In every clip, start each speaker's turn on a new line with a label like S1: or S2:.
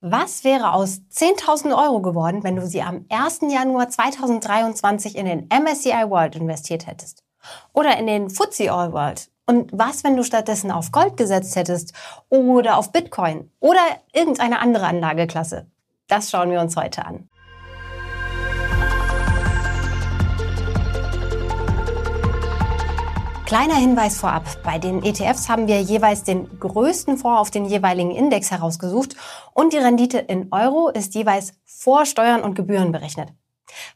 S1: Was wäre aus 10.000 Euro geworden, wenn du sie am 1. Januar 2023 in den MSCI World investiert hättest? Oder in den FTSE All World? Und was, wenn du stattdessen auf Gold gesetzt hättest? Oder auf Bitcoin? Oder irgendeine andere Anlageklasse? Das schauen wir uns heute an. Kleiner Hinweis vorab. Bei den ETFs haben wir jeweils den größten Fonds auf den jeweiligen Index herausgesucht und die Rendite in Euro ist jeweils vor Steuern und Gebühren berechnet.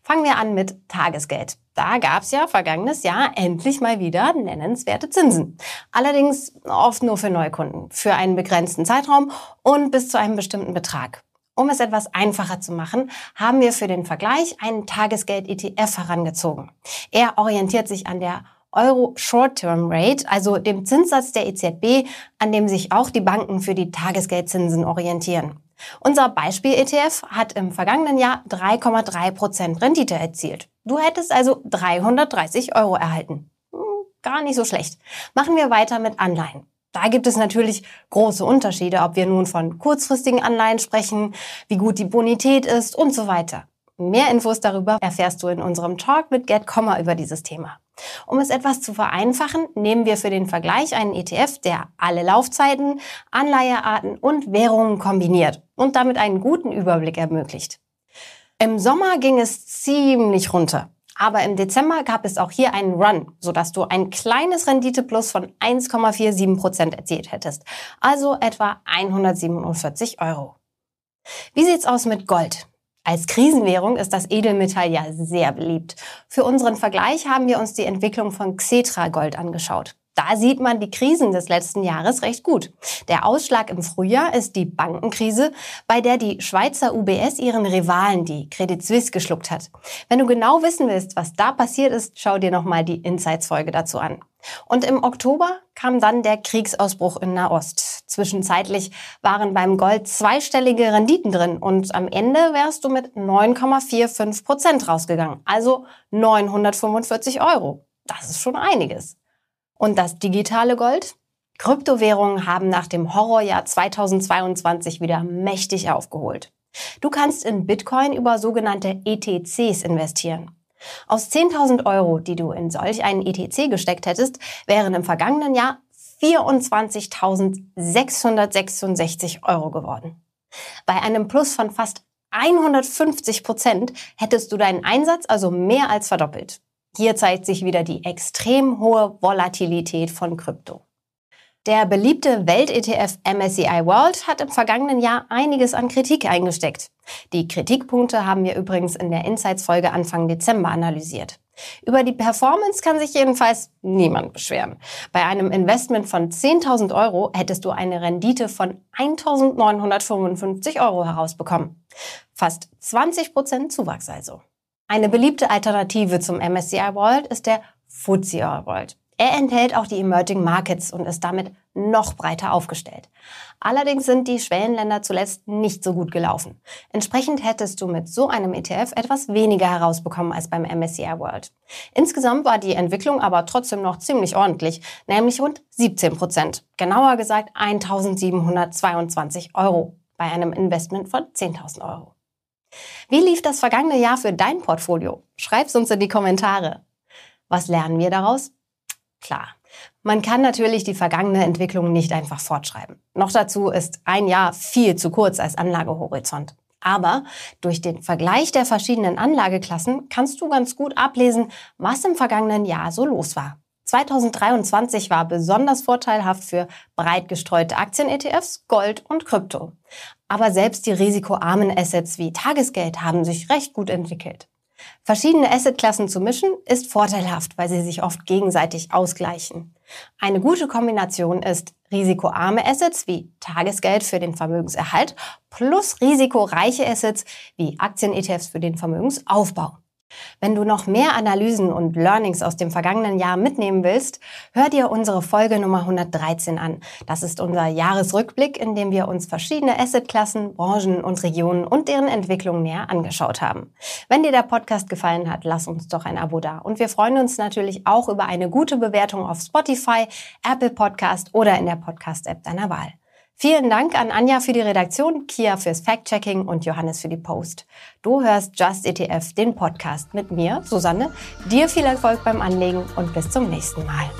S1: Fangen wir an mit Tagesgeld. Da gab es ja vergangenes Jahr endlich mal wieder nennenswerte Zinsen. Allerdings oft nur für Neukunden, für einen begrenzten Zeitraum und bis zu einem bestimmten Betrag. Um es etwas einfacher zu machen, haben wir für den Vergleich einen Tagesgeld-ETF herangezogen. Er orientiert sich an der Euro Short-Term Rate, also dem Zinssatz der EZB, an dem sich auch die Banken für die Tagesgeldzinsen orientieren. Unser Beispiel-ETF hat im vergangenen Jahr 3,3 Prozent Rendite erzielt. Du hättest also 330 Euro erhalten. Hm, gar nicht so schlecht. Machen wir weiter mit Anleihen. Da gibt es natürlich große Unterschiede, ob wir nun von kurzfristigen Anleihen sprechen, wie gut die Bonität ist und so weiter. Mehr Infos darüber erfährst du in unserem Talk mit Get über dieses Thema. Um es etwas zu vereinfachen, nehmen wir für den Vergleich einen ETF, der alle Laufzeiten, Anleihearten und Währungen kombiniert und damit einen guten Überblick ermöglicht. Im Sommer ging es ziemlich runter. Aber im Dezember gab es auch hier einen Run, sodass du ein kleines Renditeplus von 1,47 Prozent erzielt hättest. Also etwa 147 Euro. Wie sieht's aus mit Gold? Als Krisenwährung ist das Edelmetall ja sehr beliebt. Für unseren Vergleich haben wir uns die Entwicklung von Xetra Gold angeschaut. Da sieht man die Krisen des letzten Jahres recht gut. Der Ausschlag im Frühjahr ist die Bankenkrise, bei der die Schweizer UBS ihren Rivalen, die Credit Suisse, geschluckt hat. Wenn du genau wissen willst, was da passiert ist, schau dir nochmal die Insights-Folge dazu an. Und im Oktober kam dann der Kriegsausbruch in Nahost. Zwischenzeitlich waren beim Gold zweistellige Renditen drin und am Ende wärst du mit 9,45 Prozent rausgegangen. Also 945 Euro. Das ist schon einiges. Und das digitale Gold? Kryptowährungen haben nach dem Horrorjahr 2022 wieder mächtig aufgeholt. Du kannst in Bitcoin über sogenannte ETCs investieren. Aus 10.000 Euro, die du in solch einen ETC gesteckt hättest, wären im vergangenen Jahr 24.666 Euro geworden. Bei einem Plus von fast 150 Prozent hättest du deinen Einsatz also mehr als verdoppelt. Hier zeigt sich wieder die extrem hohe Volatilität von Krypto. Der beliebte Welt-ETF MSCI World hat im vergangenen Jahr einiges an Kritik eingesteckt. Die Kritikpunkte haben wir übrigens in der Insights-Folge Anfang Dezember analysiert. Über die Performance kann sich jedenfalls niemand beschweren. Bei einem Investment von 10.000 Euro hättest du eine Rendite von 1.955 Euro herausbekommen. Fast 20 Prozent Zuwachs also. Eine beliebte Alternative zum MSCI World ist der FTSE World. Er enthält auch die Emerging Markets und ist damit noch breiter aufgestellt. Allerdings sind die Schwellenländer zuletzt nicht so gut gelaufen. Entsprechend hättest du mit so einem ETF etwas weniger herausbekommen als beim MSCI World. Insgesamt war die Entwicklung aber trotzdem noch ziemlich ordentlich, nämlich rund 17 Prozent. Genauer gesagt 1722 Euro bei einem Investment von 10.000 Euro. Wie lief das vergangene Jahr für dein Portfolio? Schreib's uns in die Kommentare. Was lernen wir daraus? Klar. Man kann natürlich die vergangene Entwicklung nicht einfach fortschreiben. Noch dazu ist ein Jahr viel zu kurz als Anlagehorizont. Aber durch den Vergleich der verschiedenen Anlageklassen kannst du ganz gut ablesen, was im vergangenen Jahr so los war. 2023 war besonders vorteilhaft für breit gestreute Aktien-ETFs, Gold und Krypto. Aber selbst die risikoarmen Assets wie Tagesgeld haben sich recht gut entwickelt. Verschiedene Assetklassen zu mischen ist vorteilhaft, weil sie sich oft gegenseitig ausgleichen. Eine gute Kombination ist risikoarme Assets wie Tagesgeld für den Vermögenserhalt plus risikoreiche Assets wie Aktien-ETFs für den Vermögensaufbau. Wenn du noch mehr Analysen und Learnings aus dem vergangenen Jahr mitnehmen willst, hör dir unsere Folge Nummer 113 an. Das ist unser Jahresrückblick, in dem wir uns verschiedene Assetklassen, Branchen und Regionen und deren Entwicklung näher angeschaut haben. Wenn dir der Podcast gefallen hat, lass uns doch ein Abo da. Und wir freuen uns natürlich auch über eine gute Bewertung auf Spotify, Apple Podcast oder in der Podcast-App deiner Wahl. Vielen Dank an Anja für die Redaktion, Kia fürs Fact-Checking und Johannes für die Post. Du hörst Just ETF, den Podcast mit mir, Susanne. Dir viel Erfolg beim Anlegen und bis zum nächsten Mal.